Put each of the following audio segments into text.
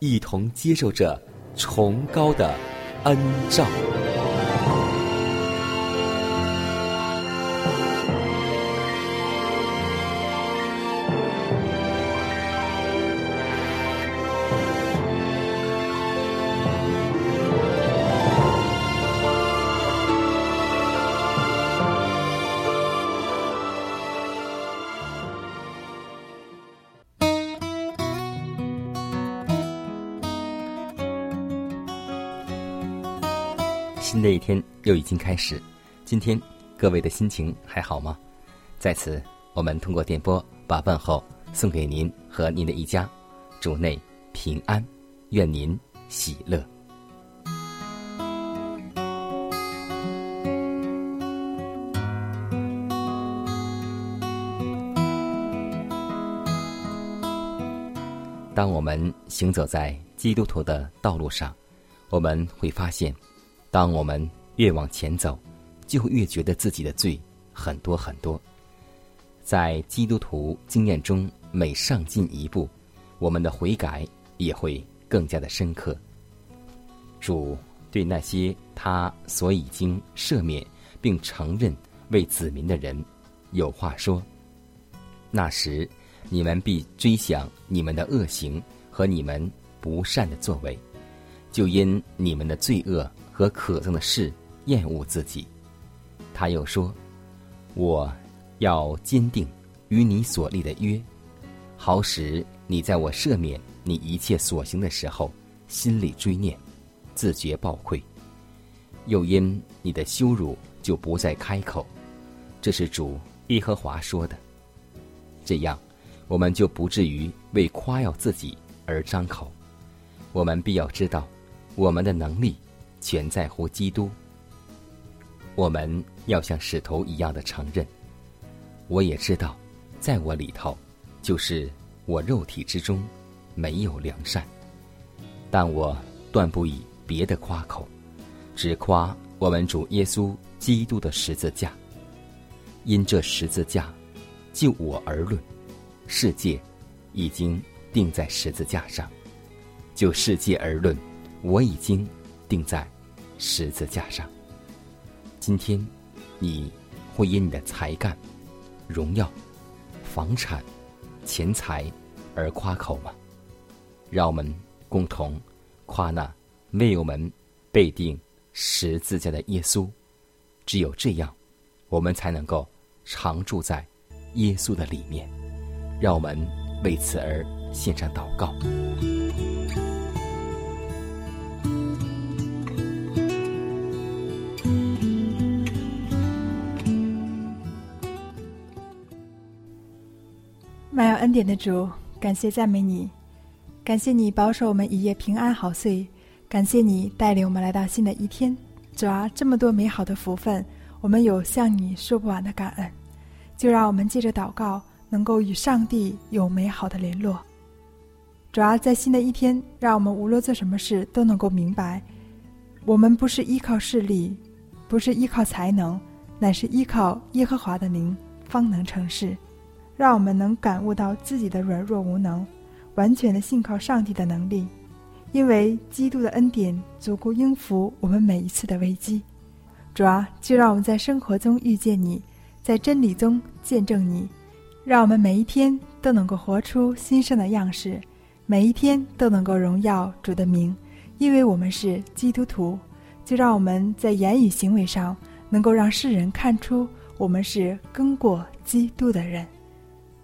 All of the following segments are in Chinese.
一同接受着崇高的恩照。又已经开始，今天各位的心情还好吗？在此，我们通过电波把问候送给您和您的一家，主内平安，愿您喜乐。当我们行走在基督徒的道路上，我们会发现，当我们越往前走，就越觉得自己的罪很多很多。在基督徒经验中，每上进一步，我们的悔改也会更加的深刻。主对那些他所已经赦免并承认为子民的人，有话说：那时你们必追想你们的恶行和你们不善的作为，就因你们的罪恶和可憎的事厌恶自己。他又说：我要坚定与你所立的约，好使你在我赦免你一切所行的时候，心里追念，自觉报愧。又因你的羞辱就不再开口，这是主耶和华说的。这样，我们就不至于为夸耀自己而张口。我们必要知道，我们的能力全在乎基督。我们要像石头一样的承认。我也知道，在我里头，就是我肉体之中，没有良善。但我断不以别的夸口，只夸我们主耶稣基督的十字架。因这十字架，就我而论，世界已经定在十字架上；就世界而论，我已经定在十字架上。今天，你会因你的才干、荣耀、房产、钱财而夸口吗？让我们共同夸那为我们被定十字架的耶稣。只有这样，我们才能够常住在耶稣的里面。让我们为此而献上祷告。恩典的主，感谢赞美你，感谢你保守我们一夜平安好睡，感谢你带领我们来到新的一天。主啊，这么多美好的福分，我们有向你说不完的感恩。就让我们借着祷告，能够与上帝有美好的联络。主啊，在新的一天，让我们无论做什么事都能够明白，我们不是依靠势力，不是依靠才能，乃是依靠耶和华的灵，方能成事。让我们能感悟到自己的软弱无能，完全的信靠上帝的能力，因为基督的恩典足够应付我们每一次的危机。主啊，就让我们在生活中遇见你，在真理中见证你，让我们每一天都能够活出新生的样式，每一天都能够荣耀主的名，因为我们是基督徒。就让我们在言语行为上能够让世人看出我们是跟过基督的人。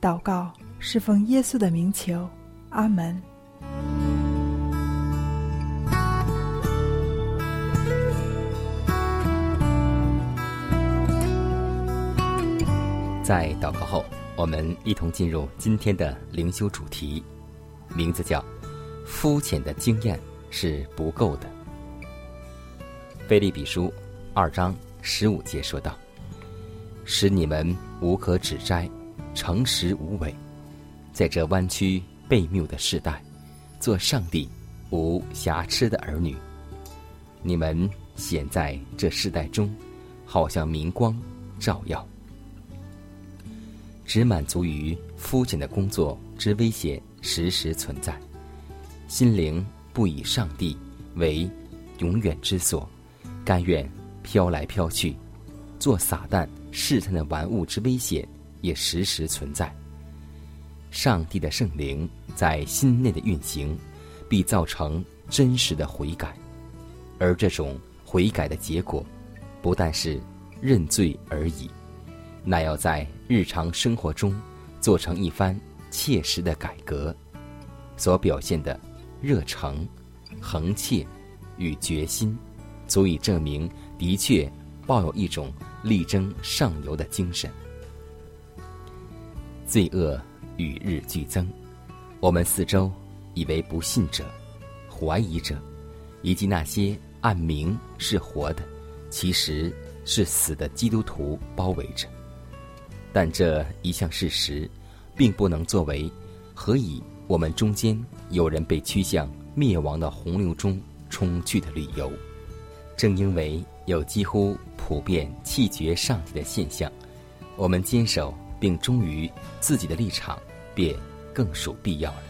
祷告是奉耶稣的名求，阿门。在祷告后，我们一同进入今天的灵修主题，名字叫“肤浅的经验是不够的”。菲利比书二章十五节说道：“使你们无可指摘，诚实无伪，在这弯曲悖谬的时代，做上帝无瑕疵的儿女。你们显在这世代中，好像明光照耀。”只满足于肤浅的工作之危险时时存在，心灵不以上帝为永远之所，甘愿飘来飘去，做撒旦试探的玩物之危险也时时存在。上帝的圣灵在心内的运行，必造成真实的悔改，而这种悔改的结果，不但是认罪而已。那要在日常生活中做成一番切实的改革，所表现的热诚、恒切与决心，足以证明的确抱有一种力争上游的精神。罪恶与日俱增，我们四周以为不信者、怀疑者，以及那些暗明是活的，其实是死的基督徒包围着。但这一项事实，并不能作为何以我们中间有人被驱向灭亡的洪流中冲去的理由。正因为有几乎普遍弃绝上帝的现象，我们坚守并忠于自己的立场，便更属必要了。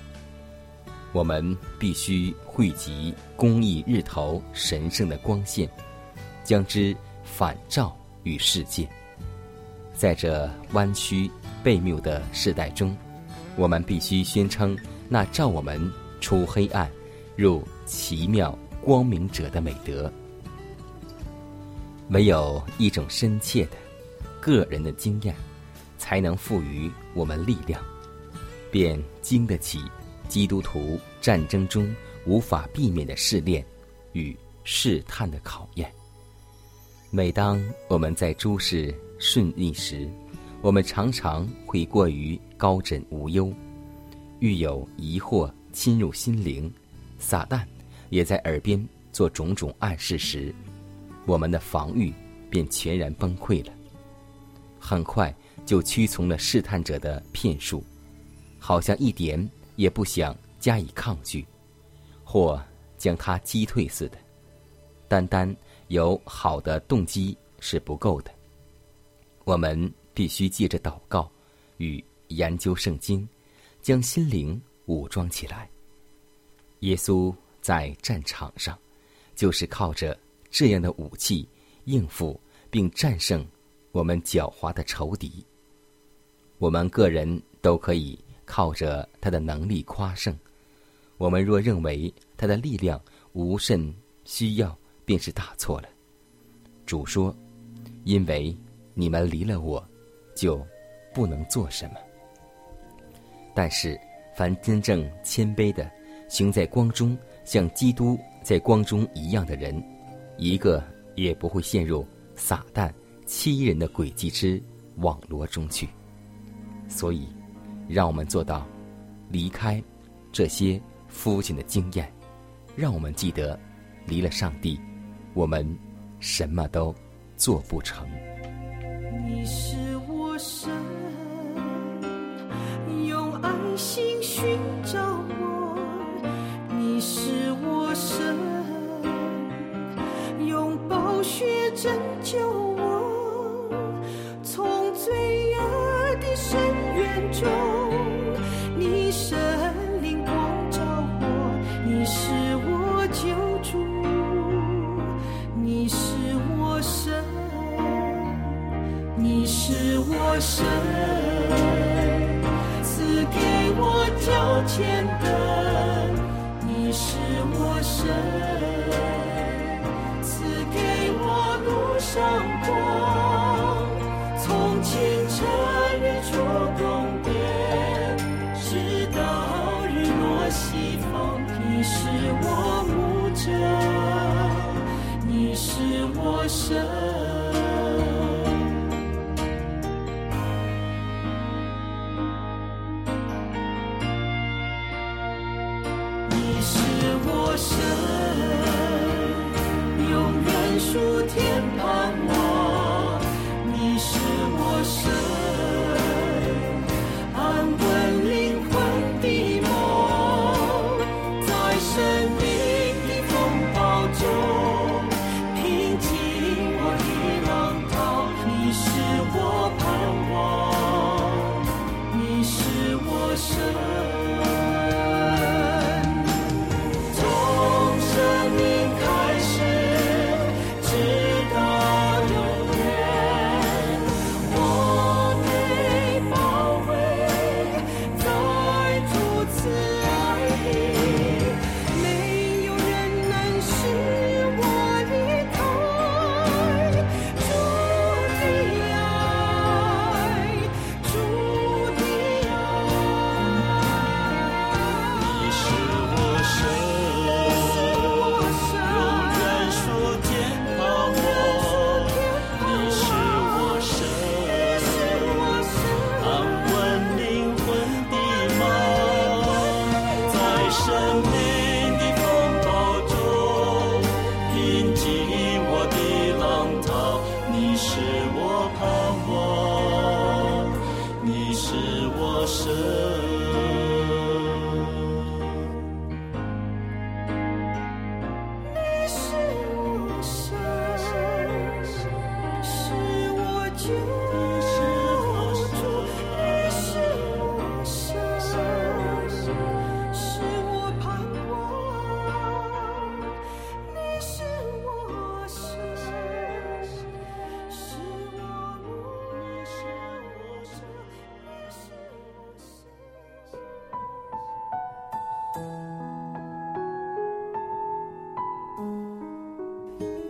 我们必须汇集公益日头神圣的光线，将之反照于世界。在这弯曲悖谬的时代中，我们必须宣称那照我们出黑暗、入奇妙光明者的美德。唯有一种深切的个人的经验，才能赋予我们力量，便经得起基督徒战争中无法避免的试炼与试探的考验。每当我们在诸事顺利时，我们常常会过于高枕无忧；遇有疑惑侵入心灵，撒旦也在耳边做种种暗示时，我们的防御便全然崩溃了。很快就屈从了试探者的骗术，好像一点也不想加以抗拒，或将他击退似的。单单有好的动机是不够的。我们必须借着祷告与研究圣经，将心灵武装起来。耶稣在战场上，就是靠着这样的武器应付并战胜我们狡猾的仇敌。我们个人都可以靠着他的能力夸胜。我们若认为他的力量无甚需要，便是大错了。主说：“因为。”你们离了我，就不能做什么。但是，凡真正谦卑的，行在光中，像基督在光中一样的人，一个也不会陷入撒旦欺人的诡计之网罗中去。所以，让我们做到离开这些肤浅的经验，让我们记得，离了上帝，我们什么都做不成。神，赐给我条件的，你是我神，赐给我路上光，从清晨日出东边，直到日落西方，你是我牧者，你是我神。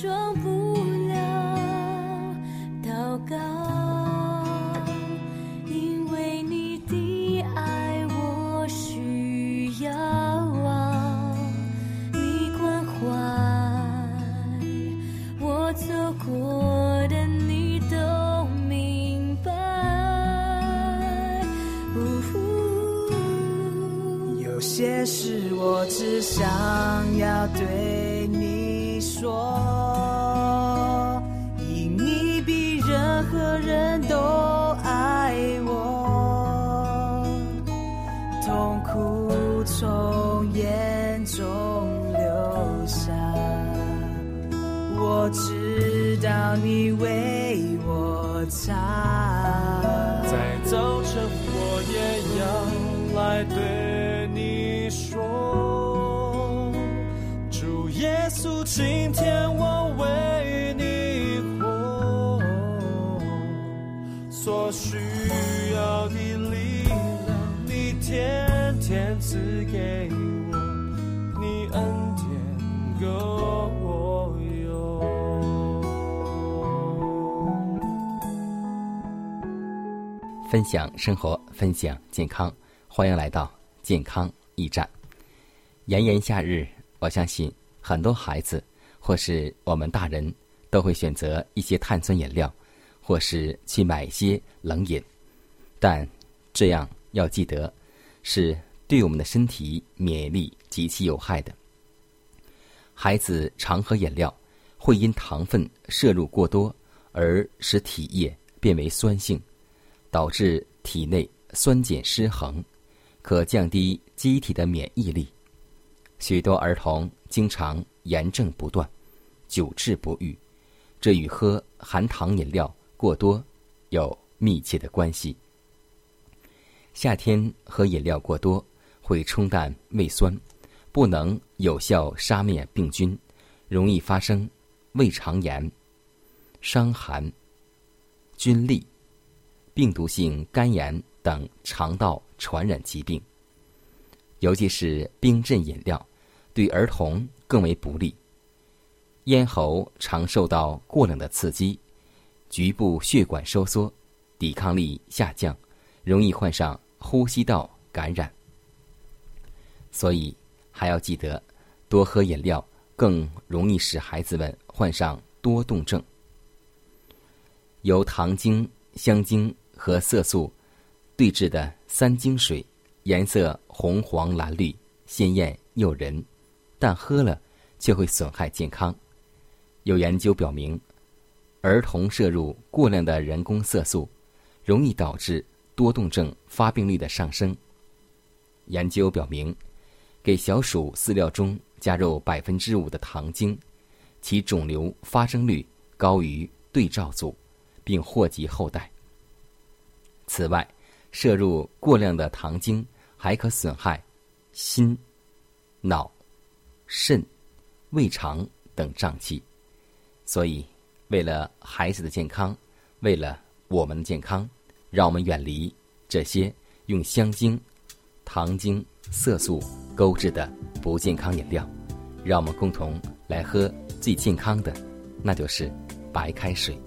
说。分享生活，分享健康，欢迎来到健康驿站。炎炎夏日，我相信很多孩子或是我们大人都会选择一些碳酸饮料，或是去买些冷饮，但这样要记得是对我们的身体免疫力极其有害的。孩子常喝饮料，会因糖分摄入过多而使体液变为酸性，导致体内酸碱失衡，可降低机体的免疫力。许多儿童经常炎症不断，久治不愈，这与喝含糖饮料过多有密切的关系。夏天喝饮料过多会冲淡胃酸，不能有效杀灭病菌，容易发生胃肠炎、伤寒、菌痢、病毒性肝炎等肠道传染疾病。尤其是冰镇饮料。对儿童更为不利。咽喉常受到过冷的刺激，局部血管收缩，抵抗力下降，容易患上呼吸道感染。所以还要记得，多喝饮料更容易使孩子们患上多动症。由糖精、香精和色素对制的三精水，颜色红、黄、蓝、绿，鲜艳诱人。但喝了却会损害健康。有研究表明，儿童摄入过量的人工色素，容易导致多动症发病率的上升。研究表明，给小鼠饲料中加入百分之五的糖精，其肿瘤发生率高于对照组，并祸及后代。此外，摄入过量的糖精还可损害心、脑。肾、胃肠等脏器，所以为了孩子的健康，为了我们的健康，让我们远离这些用香精、糖精、色素勾制的不健康饮料，让我们共同来喝最健康的，那就是白开水。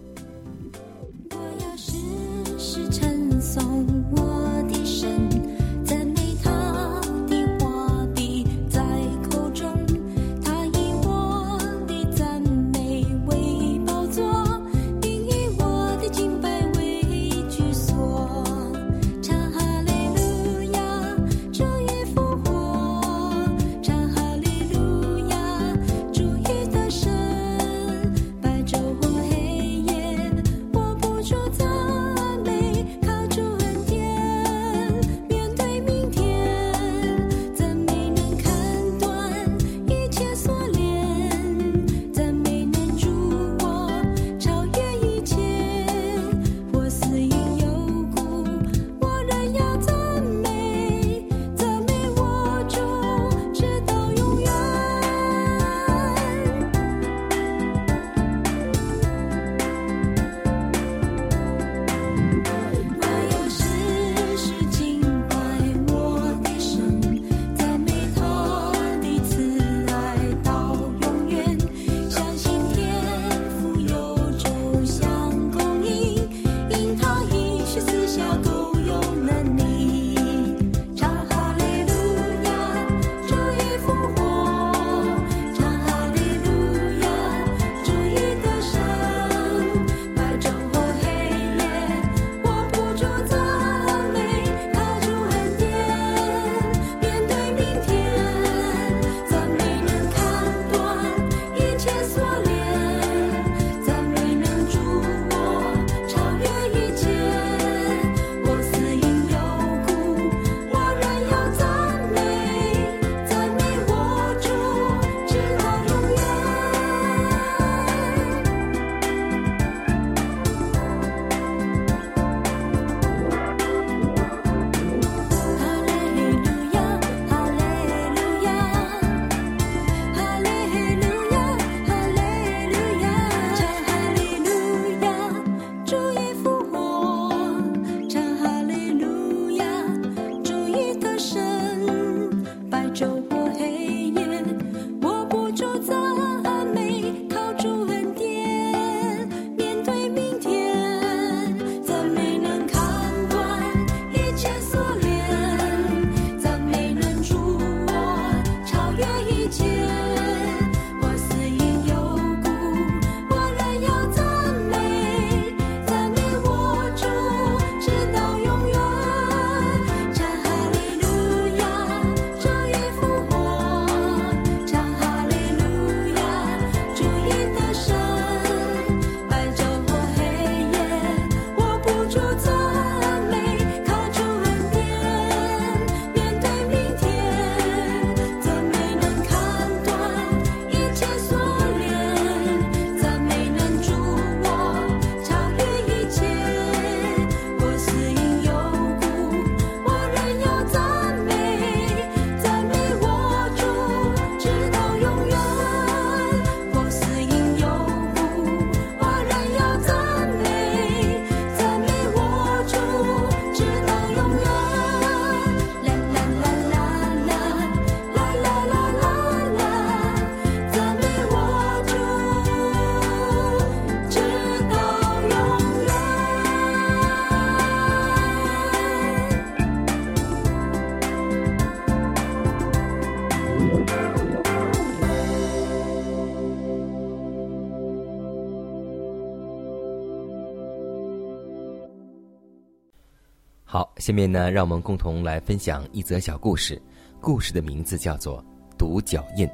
好，下面呢，让我们共同来分享一则小故事。故事的名字叫做《独角印》。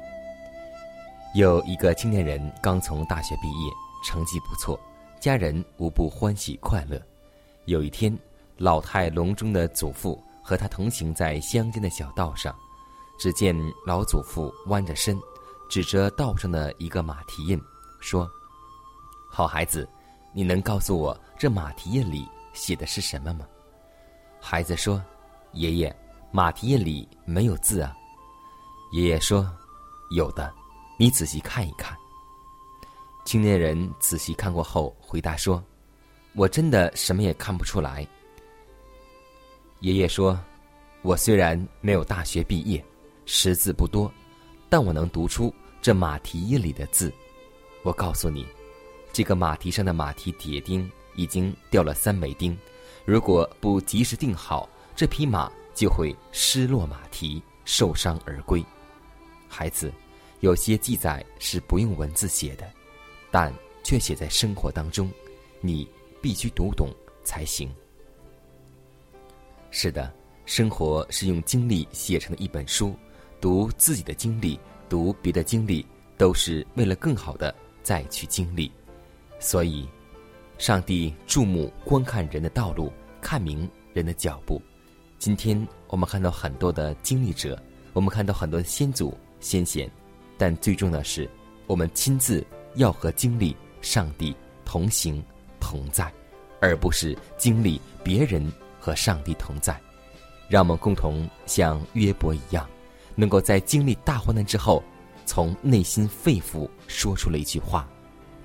有一个青年人刚从大学毕业，成绩不错，家人无不欢喜快乐。有一天，老态龙钟的祖父和他同行在乡间的小道上，只见老祖父弯着身，指着道上的一个马蹄印，说：“好孩子，你能告诉我这马蹄印里写的是什么吗？”孩子说：“爷爷，马蹄印里没有字啊。”爷爷说：“有的，你仔细看一看。”青年人仔细看过后回答说：“我真的什么也看不出来。”爷爷说：“我虽然没有大学毕业，识字不多，但我能读出这马蹄印里的字。我告诉你，这个马蹄上的马蹄铁钉已经掉了三枚钉。”如果不及时定好，这匹马就会失落马蹄，受伤而归。孩子，有些记载是不用文字写的，但却写在生活当中，你必须读懂才行。是的，生活是用经历写成的一本书，读自己的经历，读别的经历，都是为了更好的再去经历。所以。上帝注目观看人的道路，看明人的脚步。今天我们看到很多的经历者，我们看到很多的先祖先贤，但最重要的是，我们亲自要和经历上帝同行同在，而不是经历别人和上帝同在。让我们共同像约伯一样，能够在经历大患难之后，从内心肺腑说出了一句话，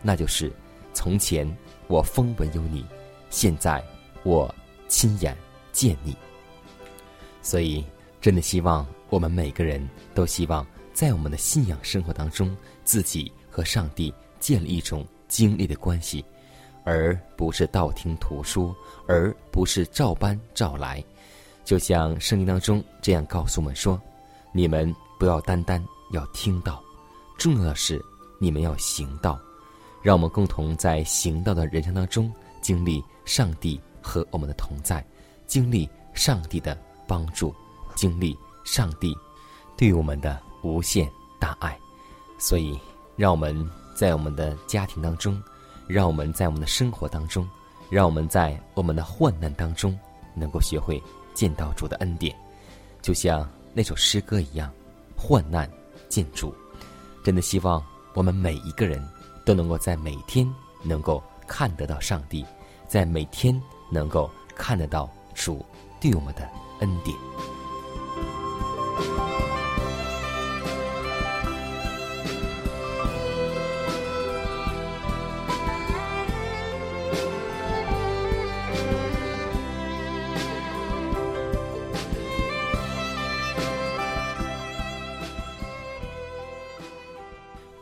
那就是：从前。我风闻有你，现在我亲眼见你。所以，真的希望我们每个人都希望在我们的信仰生活当中，自己和上帝建立一种经历的关系，而不是道听途说，而不是照搬照来。就像圣经当中这样告诉我们说：“你们不要单单要听到，重要的是你们要行道。”让我们共同在行道的人生当中经历上帝和我们的同在，经历上帝的帮助，经历上帝对我们的无限大爱。所以，让我们在我们的家庭当中，让我们在我们的生活当中，让我们在我们的患难当中，能够学会见到主的恩典，就像那首诗歌一样，患难见主。真的希望我们每一个人。都能够在每天能够看得到上帝，在每天能够看得到主对我们的恩典。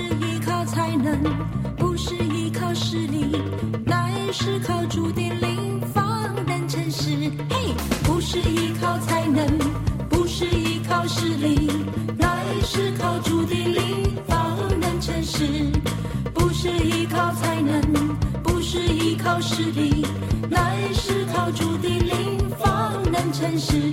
是依靠才能，不是依靠实力，乃是靠主的灵方能成事。嘿，不是依靠才能，不是依靠实力，乃是靠主的灵方能成事。不是依靠才能，不是依靠实力，乃是靠主的灵方能成事。